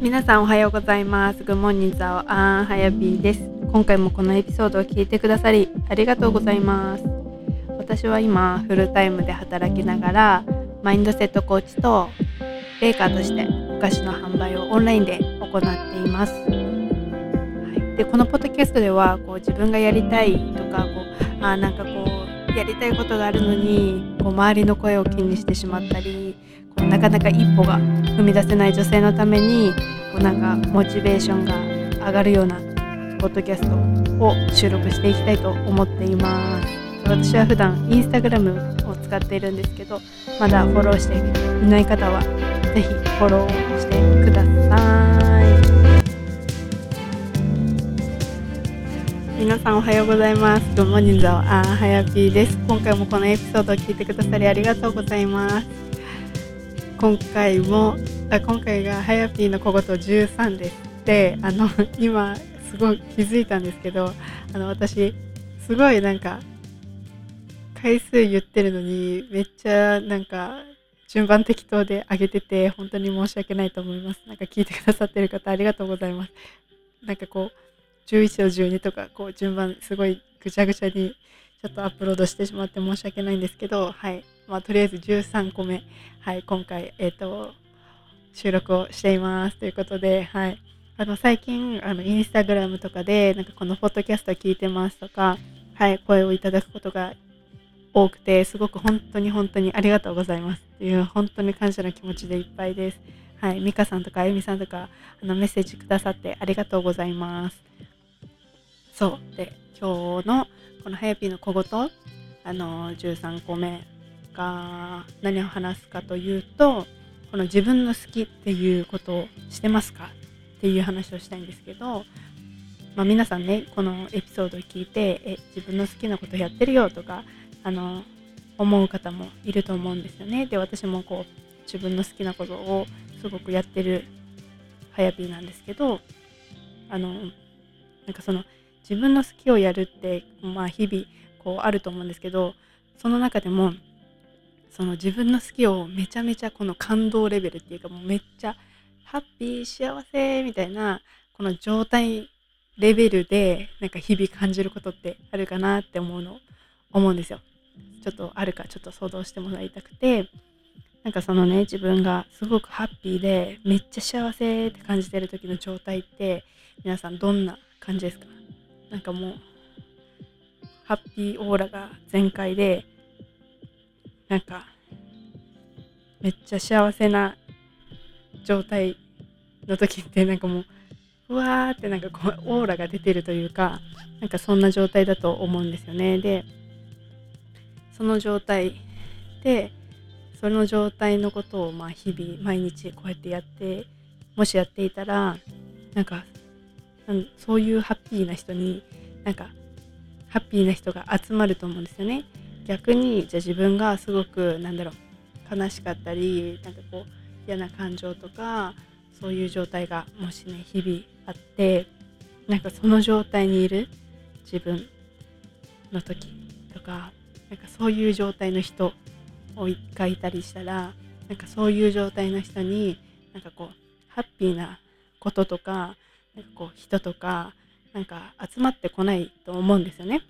皆さんおはようございます。グモンニザオアンハヤビーです。今回もこのエピソードを聞いてくださりありがとうございます。私は今フルタイムで働きながらマインドセットコーチとベーカーとしてお菓子の販売をオンラインで行っています。はい、でこのポッドキャストではこう自分がやりたいとかこうあなんかこうやりたいことがあるのにこう周りの声を気にしてしまったりこうなかなか一歩が踏み出せない女性のためにこうなんかモチベーションが上がるようなポッドキャストを収録していきたいと思っています。私は普段インスタグラムを使っているんですけどまだフォローしていない方はぜひフォローしてください。皆さんおはようございます。グッモーニングザあはやぴーです。今回もこのエピソードを聞いてくださりありがとうございます。今回もあ今回がはやぴーの小言13です。で、あの 今すごい気づいたんですけど、あの私すごいなんか回数言ってるのにめっちゃなんか順番適当で上げてて本当に申し訳ないと思います。なんか聞いてくださってる方ありがとうございます。なんかこう11と12とかこう順番すごいぐちゃぐちゃにちょっとアップロードしてしまって申し訳ないんですけど、はい。まあ、とりあえず13個目、はい、今回、えっ、と、収録をしています。ということで、はい。あの、最近、あの、インスタグラムとかで、なんかこのポッドキャスト聞いてますとか、はい、声をいただくことが多くて、すごく本当に本当にありがとうございます。っていう、本当に感謝の気持ちでいっぱいです。はい、ミカさんとかあゆみさんとか、あの、メッセージくださってありがとうございます。そう。で、今日のこのハヤピーの小言、あの、13個目が何を話すかというと、この自分の好きっていうことをしてますか？っていう話をしたいんですけど、まあ、皆さんね、このエピソードを聞いて、え、自分の好きなことやってるよとか、あの、思う方もいると思うんですよね。で、私もこう、自分の好きなことをすごくやってるハヤピーなんですけど、あの、なんかその、自分の好きをやるって、まあ、日々こうあると思うんですけどその中でもその自分の好きをめちゃめちゃこの感動レベルっていうかもうめっちゃハッピー幸せみたいなこの状態レベルでなんか日々感じることってあるかなって思うの思うんですよ。ちょっとあるかちょっと想像してもらいたくてなんかそのね自分がすごくハッピーでめっちゃ幸せって感じてる時の状態って皆さんどんな感じですか？なんかもう、ハッピーオーラが全開で、なんか、めっちゃ幸せな状態の時って、なんかもう、うわーってなんかこう、オーラが出てるというか、なんかそんな状態だと思うんですよね。で、その状態で、その状態のことを、まあ日々、毎日こうやってやって、もしやっていたら、なんかうんそういうハッピーな人になんかハッピーな人が集まると思うんですよね。逆にじゃあ自分がすごくなんだろう悲しかったりなんかこう嫌な感情とかそういう状態がもしね日々あってなんかその状態にいる自分の時とかなんかそういう状態の人がいたりしたらなんかそういう状態の人になんかこうハッピーなこととかこう人とかなんか集まってこないと思うんですよね。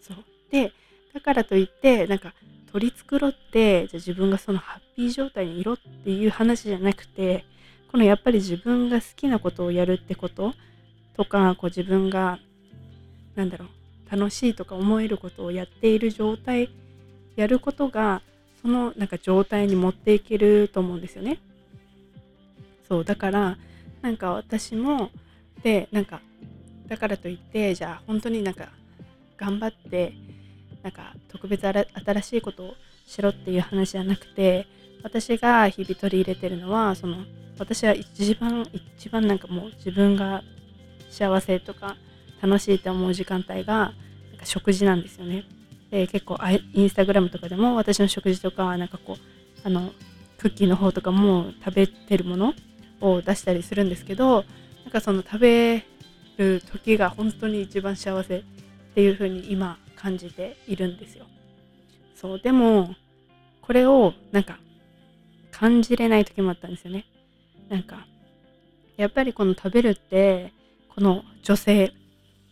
そうでだからといってなんか取り繕ってじゃあ自分がそのハッピー状態にいろっていう話じゃなくてこのやっぱり自分が好きなことをやるってこととかこう自分がなんだろう楽しいとか思えることをやっている状態やることがそのなんか状態に持っていけると思うんですよね。そうだからなんか私もでなんかだからといってじゃあ本当になんか頑張ってなんか特別新しいことをしろっていう話じゃなくて私が日々取り入れてるのはその私は一番一番なんかもう自分が幸せとか楽しいって思う時間帯がなんか食事なんですよね。で結構インスタグラムとかでも私の食事とかなんかこうあのクッキーの方とかも食べてるものを出したりするんですけどなんかその食べる時が本当に一番幸せっていう風に今感じているんですよ。そうでもこれをなんか感じれない時もあったんですよね。なんかやっぱりこの食べるってこの女性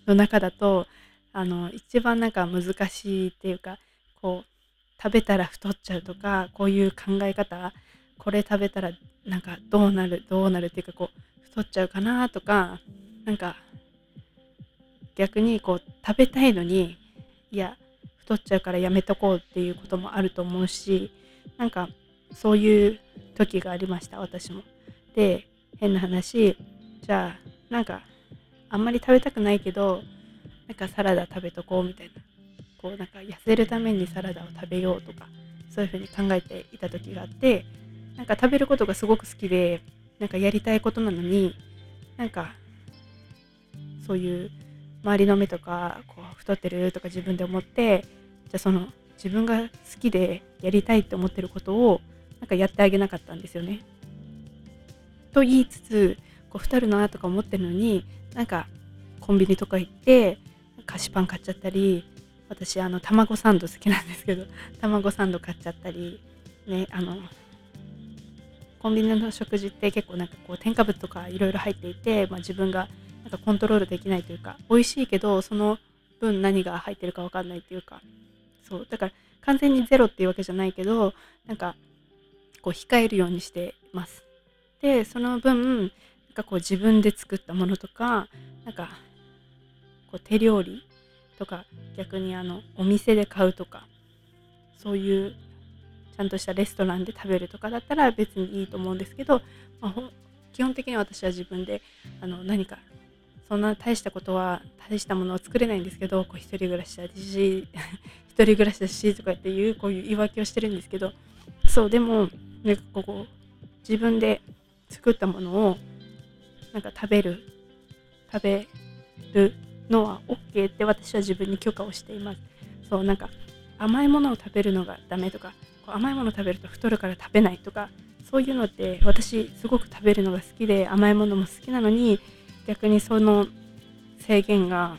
の中だとあの一番なんか難しいっていうかこう食べたら太っちゃうとかこういう考え方これ食べたらなんかどうなるどうなるっていうかこう太っちゃうかなとかなんか逆にこう食べたいのにいや太っちゃうからやめとこうっていうこともあると思うしなんかそういう時がありました私も。で変な話じゃあなんかあんまり食べたくないけどなんかサラダ食べとこうみたいなこうなんか痩せるためにサラダを食べようとかそういうふうに考えていた時があってなんか食べることがすごく好きでなんかやりたいことなのになんかそういう周りの目とかこう太ってるとか自分で思ってじゃあその自分が好きでやりたいって思ってることをなんかやってあげなかったんですよね。と言いつつこう太るなとか思ってるのになんかコンビニとか行って菓子パン買っちゃったり私あの卵サンド好きなんですけど卵サンド買っちゃったりねあのコンビニの食事って結構なんかこう添加物とかいろいろ入っていて、まあ、自分がなんかコントロールできないというか美味しいけどその分何が入ってるか分かんないっていうか。そう。だから完全にゼロっていうわけじゃないけどなんかこう控えるようにしてます。でその分なんかこう自分で作ったものとかなんかこう手料理とか逆にあのお店で買うとかそういうちゃんとしたレストランで食べるとかだったら別にいいと思うんですけど、まあ、基本的には私は自分であの何かそんな大したことは大したものを作れないんですけどこう一人暮らしだし 一人暮らしだしとかっていうこういう言い訳をしてるんですけどそうでもなんかここ自分で作ったものをなんか食べる食べるのは OK って私は自分に許可をしています。そうなんか甘いものを食べるのがダメとか甘いもの食べると太るから食べないとかそういうのって私すごく食べるのが好きで甘いものも好きなのに逆にその制限が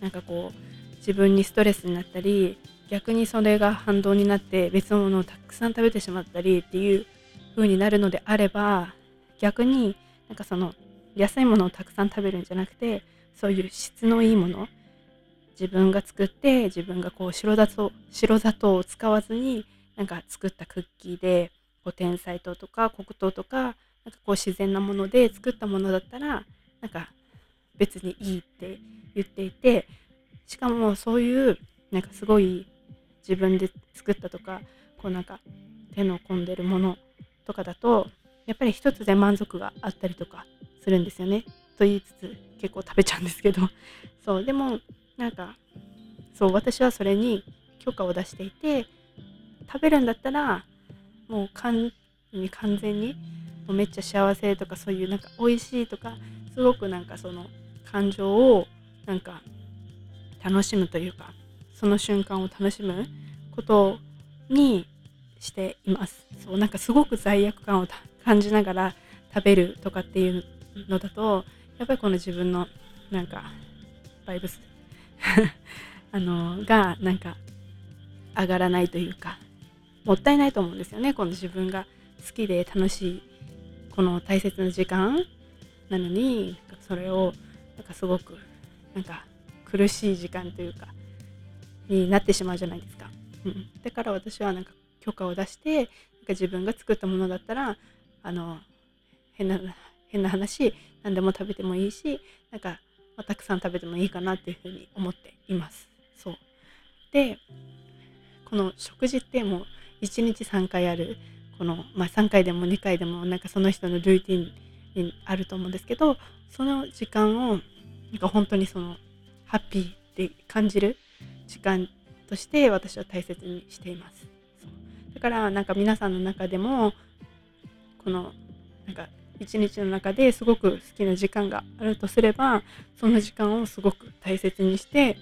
なんかこう自分にストレスになったり逆にそれが反動になって別のものをたくさん食べてしまったりっていう風になるのであれば逆になんかその安いものをたくさん食べるんじゃなくてそういう質のいいもの自分が作って自分がこう白砂糖白砂糖を使わずになんか作ったクッキーでこう天才糖とか黒糖とかなんかこう自然なもので作ったものだったらなんか別にいいって言っていてしかもそういうなんかすごい自分で作ったとかこうなんか手の込んでるものとかだとやっぱり一つで満足があったりとかするんですよね。と言いつつ結構食べちゃうんですけどそうでもなんかそう私はそれに許可を出していて食べるんだったらもう完完全にもうめっちゃ幸せとかそういうなんか美味しいとかすごくなんかその感情をなんか楽しむというかその瞬間を楽しむことにしています。そうなんかすごく罪悪感を感じながら食べるとかっていうのだとやっぱりこの自分のなんかバイブス あのがなんか上がらないというかもったいないと思うんですよね。この自分が好きで楽しいこの大切な時間なのにそれをなんかすごくなんか苦しい時間というかになってしまうじゃないですか、うん、だから私はなんか許可を出してなんか自分が作ったものだったらあの変な変な話何でも食べてもいいしなんか、まあ、たくさん食べてもいいかなっていうふうに思っています。そう。でこの食事ってもう1日3回あるこの、まあ、3回でも2回でもなんかその人のルーティンにあると思うんですけどその時間をなんか本当にそのハッピーって感じる時間として私は大切にしています。だからなんか皆さんの中でもこのなんか一日の中ですごく好きな時間があるとすればその時間をすごく大切にして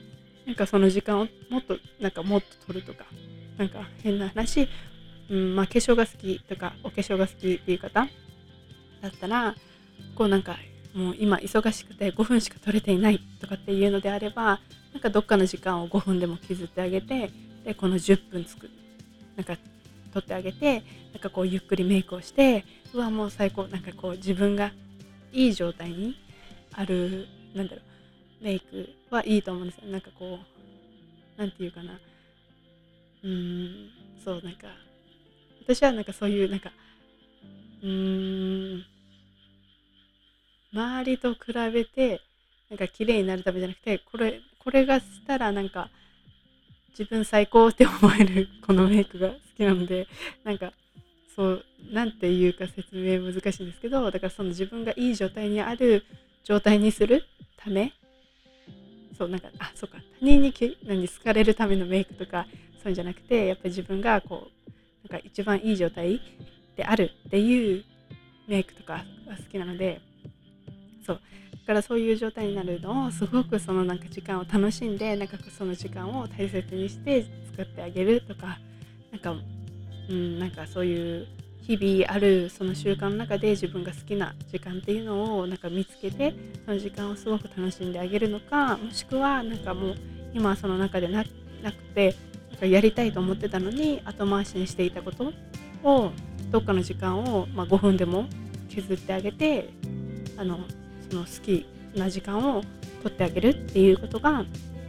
なんかその時間をもっとなんかもっと取るとかなんか変な話、うんまあ、化粧が好きとかお化粧が好きっていう方だったらこうなんかもう今忙しくて5分しか取れていないとかっていうのであればなんかどっかの時間を5分でも削ってあげてでこの10分作る。なんか取ってあげてなんかこうゆっくりメイクをしてうわもう最高。なんかこう自分がいい状態にあるなんだろうメイクはいいと思うんですよ。なんかこうなんていうかな。うん。そうなんか私はなんかそういうなんかうん。周りと比べてなんか綺麗になるためじゃなくてこれこれがしたらなんか自分最高って思える このメイクが好きなのでなんかそうなんていうか説明難しいんですけどだからその自分がいい状態にある状態にするためそうなんかあそうか。他人に何好かれるためのメイクとかそういうんじゃなくてやっぱり自分がこうなんか一番いい状態であるっていうメイクとかが好きなのでそう。だからそういう状態になるのをすごくそのなんか時間を楽しんでなんかその時間を大切にして作ってあげるとかなんかうんなんかそういう日々あるその習慣の中で自分が好きな時間っていうのをなんか見つけてその時間をすごく楽しんであげるのかもしくはなんかもう今その中でなくてなんかやりたいと思ってたのに後回しにしていたことをどっかの時間を、まあ、5分でも削ってあげてあのその好きな時間を取ってあげるっていうことが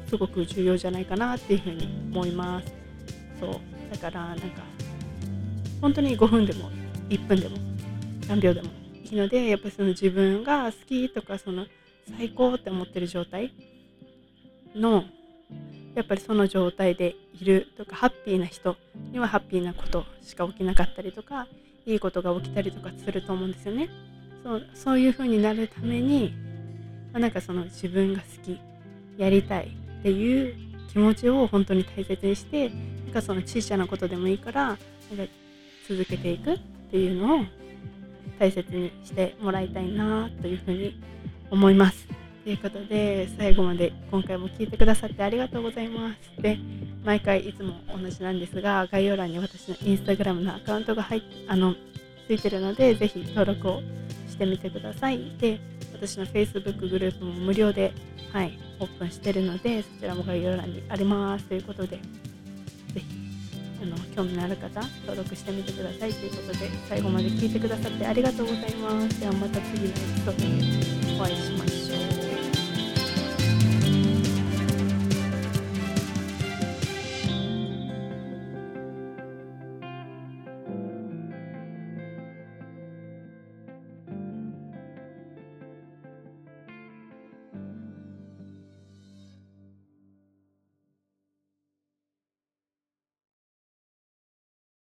すごく重要じゃないかなっていうふうに思います。そうだからなんか本当に5分でも1分でも何秒でもいいのでやっぱりその自分が好きとかその最高って思ってる状態のやっぱりその状態でいるとかハッピーな人にはハッピーなことしか起きなかったりとかいいことが起きたりとかすると思うんですよね。そうそういう風になるために、まあ、なんかその自分が好きやりたいっていう気持ちを本当に大切にしてなんかその小さなことでもいいからなんか続けていくっていうのを大切にしてもらいたいなというふうに思います。ということで最後まで今回も聞いてくださってありがとうございます。で毎回いつも同じなんですが概要欄に私のインスタグラムのアカウントが入っあのついてるのでぜひ登録をしてみてください。で私の Facebook グループも無料で、はい、オープンしてるのでそちらも概要欄にありますということで興味のある方登録してみてくださいということで最後まで聞いてくださってありがとうございます。ではまた次のエピソードでお会いしましょう。